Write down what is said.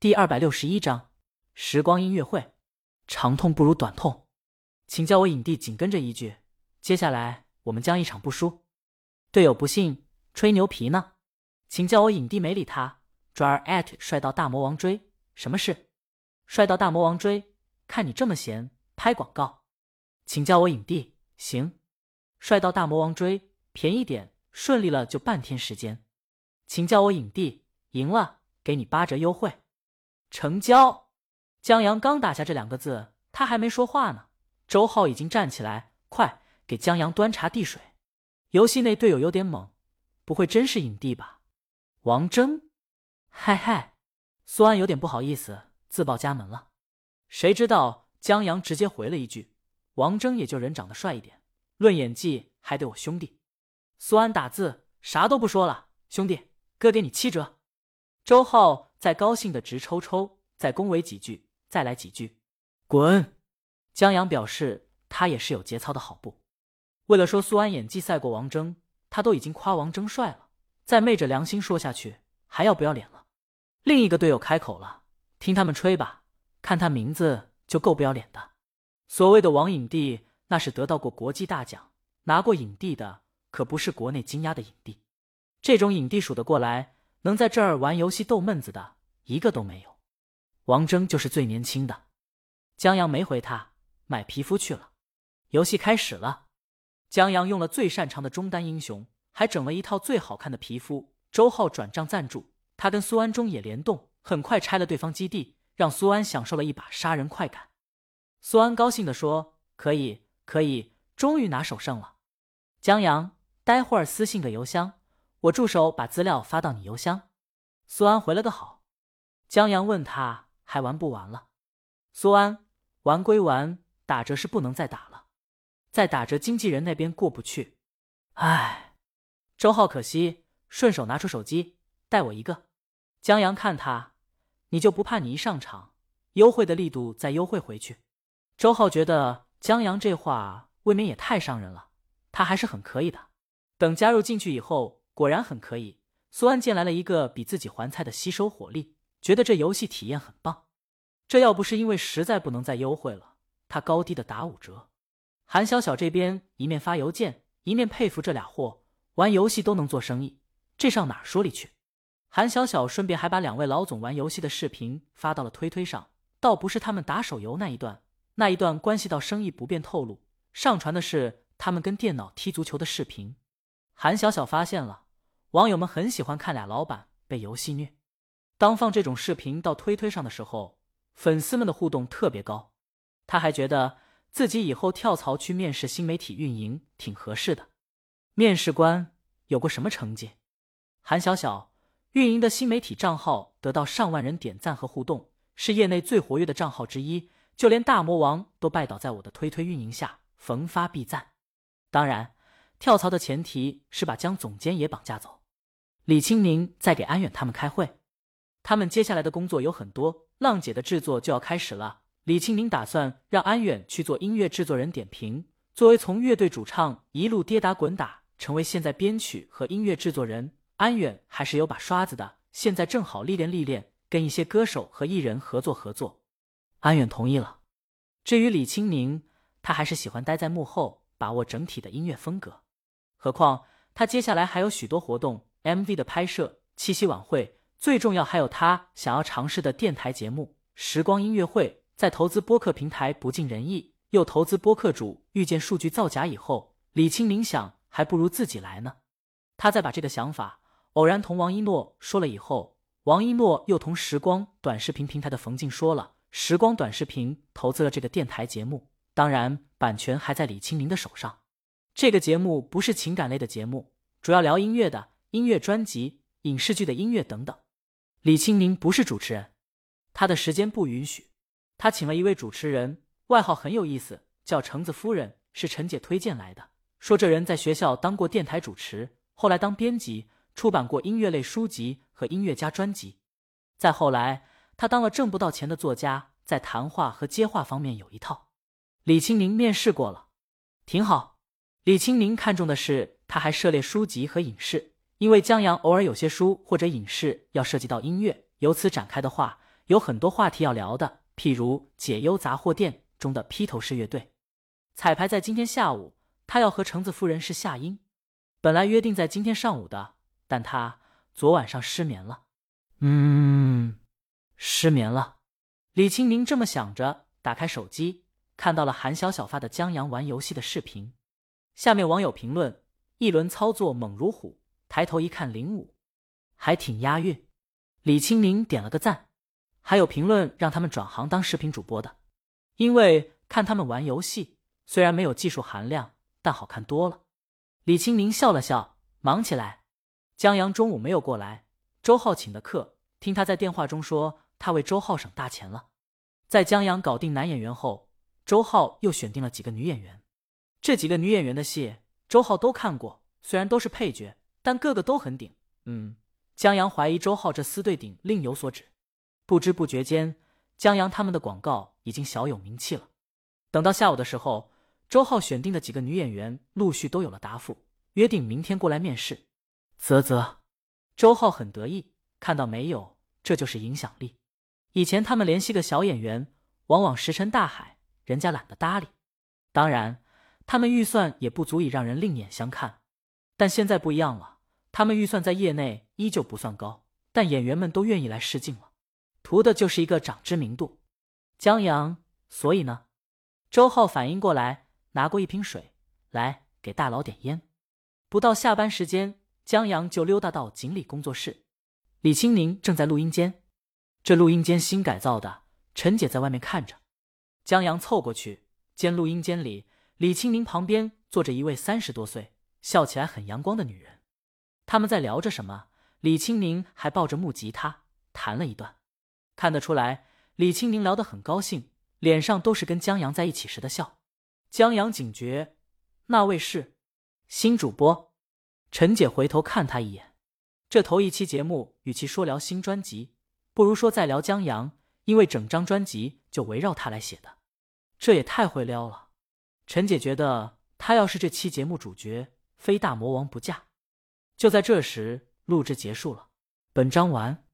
第二百六十一章时光音乐会，长痛不如短痛，请叫我影帝。紧跟着一句，接下来我们将一场不输。队友不信，吹牛皮呢？请叫我影帝。没理他，转而艾特帅到大魔王追。什么事？帅到大魔王追？看你这么闲，拍广告，请叫我影帝。行，帅到大魔王追，便宜点，顺利了就半天时间，请叫我影帝。赢了，给你八折优惠。成交！江阳刚打下这两个字，他还没说话呢，周浩已经站起来，快给江阳端茶递水。游戏内队友有点懵，不会真是影帝吧？王峥？嗨嗨，苏安有点不好意思，自报家门了。谁知道江阳直接回了一句：“王峥也就人长得帅一点，论演技还得我兄弟。”苏安打字啥都不说了，兄弟，哥给你七折。周浩。再高兴的直抽抽，再恭维几句，再来几句，滚！江阳表示他也是有节操的好不？为了说苏安演技赛过王峥，他都已经夸王峥帅了，再昧着良心说下去，还要不要脸了？另一个队友开口了，听他们吹吧，看他名字就够不要脸的。所谓的王影帝，那是得到过国际大奖、拿过影帝的，可不是国内金鸭的影帝。这种影帝数得过来。能在这儿玩游戏逗闷子的一个都没有，王峥就是最年轻的。江阳没回他，买皮肤去了。游戏开始了，江阳用了最擅长的中单英雄，还整了一套最好看的皮肤。周浩转账赞助，他跟苏安中野联动，很快拆了对方基地，让苏安享受了一把杀人快感。苏安高兴地说：“可以，可以，终于拿首胜了。”江阳，待会儿私信个邮箱。我助手把资料发到你邮箱。苏安回了个好。江阳问他还玩不玩了？苏安玩归玩，打折是不能再打了，再打折经纪人那边过不去。唉，周浩可惜，顺手拿出手机带我一个。江阳看他，你就不怕你一上场，优惠的力度再优惠回去？周浩觉得江阳这话未免也太伤人了，他还是很可以的。等加入进去以后。果然很可以。苏安见来了一个比自己还菜的吸收火力，觉得这游戏体验很棒。这要不是因为实在不能再优惠了，他高低的打五折。韩小小这边一面发邮件，一面佩服这俩货，玩游戏都能做生意，这上哪说理去？韩小小顺便还把两位老总玩游戏的视频发到了推推上，倒不是他们打手游那一段，那一段关系到生意不便透露。上传的是他们跟电脑踢足球的视频。韩小小发现了。网友们很喜欢看俩老板被游戏虐。当放这种视频到推推上的时候，粉丝们的互动特别高。他还觉得自己以后跳槽去面试新媒体运营挺合适的。面试官有过什么成绩？韩小小运营的新媒体账号得到上万人点赞和互动，是业内最活跃的账号之一。就连大魔王都拜倒在我的推推运营下，逢发必赞。当然，跳槽的前提是把江总监也绑架走。李青宁在给安远他们开会，他们接下来的工作有很多。浪姐的制作就要开始了，李青宁打算让安远去做音乐制作人点评。作为从乐队主唱一路跌打滚打，成为现在编曲和音乐制作人，安远还是有把刷子的。现在正好历练历练，跟一些歌手和艺人合作合作。安远同意了。至于李青明，他还是喜欢待在幕后，把握整体的音乐风格。何况他接下来还有许多活动。MV 的拍摄、七夕晚会，最重要还有他想要尝试的电台节目《时光音乐会》。在投资播客平台不尽人意，又投资播客主遇见数据造假以后，李青明想，还不如自己来呢。他再把这个想法偶然同王一诺说了以后，王一诺又同时光短视频平台的冯静说了，时光短视频投资了这个电台节目，当然版权还在李青明的手上。这个节目不是情感类的节目，主要聊音乐的。音乐专辑、影视剧的音乐等等。李青宁不是主持人，他的时间不允许。他请了一位主持人，外号很有意思，叫橙子夫人，是陈姐推荐来的。说这人在学校当过电台主持，后来当编辑，出版过音乐类书籍和音乐家专辑。再后来，他当了挣不到钱的作家，在谈话和接话方面有一套。李青宁面试过了，挺好。李青宁看中的是他还涉猎书籍和影视。因为江阳偶尔有些书或者影视要涉及到音乐，由此展开的话，有很多话题要聊的，譬如解忧杂货店中的披头士乐队。彩排在今天下午，他要和橙子夫人是夏音，本来约定在今天上午的，但他昨晚上失眠了。嗯，失眠了。李清明这么想着，打开手机，看到了韩小小发的江阳玩游戏的视频。下面网友评论：一轮操作猛如虎，抬头一看零五，还挺押韵。李清明点了个赞。还有评论让他们转行当视频主播的，因为看他们玩游戏，虽然没有技术含量，但好看多了。李清明笑了笑，忙起来。江阳中午没有过来，周浩请的客。听他在电话中说，他为周浩省大钱了。在江阳搞定男演员后，周浩又选定了几个女演员。这几个女演员的戏，周浩都看过，虽然都是配角，但个个都很顶。嗯，江阳怀疑周浩这厮对顶另有所指。不知不觉间，江阳他们的广告已经小有名气了。等到下午的时候，周浩选定的几个女演员陆续都有了答复，约定明天过来面试。啧啧，周浩很得意。看到没有，这就是影响力。以前他们联系个小演员，往往石沉大海，人家懒得搭理。当然，他们预算也不足以让人另眼相看。但现在不一样了，他们预算在业内依旧不算高，但演员们都愿意来试镜了，图的就是一个长知名度。江阳，所以呢？周浩反应过来，拿过一瓶水来给大佬点烟。不到下班时间，江阳就溜达到锦鲤工作室。李青宁正在录音间，这录音间新改造的。陈姐在外面看着，江阳凑过去，见录音间里李青宁旁边坐着一位三十多岁、笑起来很阳光的女人。他们在聊着什么？李青宁还抱着木吉他弹了一段，看得出来，李青宁聊得很高兴，脸上都是跟江阳在一起时的笑。江阳警觉，那位是新主播。陈姐回头看他一眼。这头一期节目，与其说聊新专辑，不如说在聊江阳，因为整张专辑就围绕他来写的。这也太会撩了。陈姐觉得他要是这期节目主角，非大魔王不嫁。就在这时，录制结束了，本章完。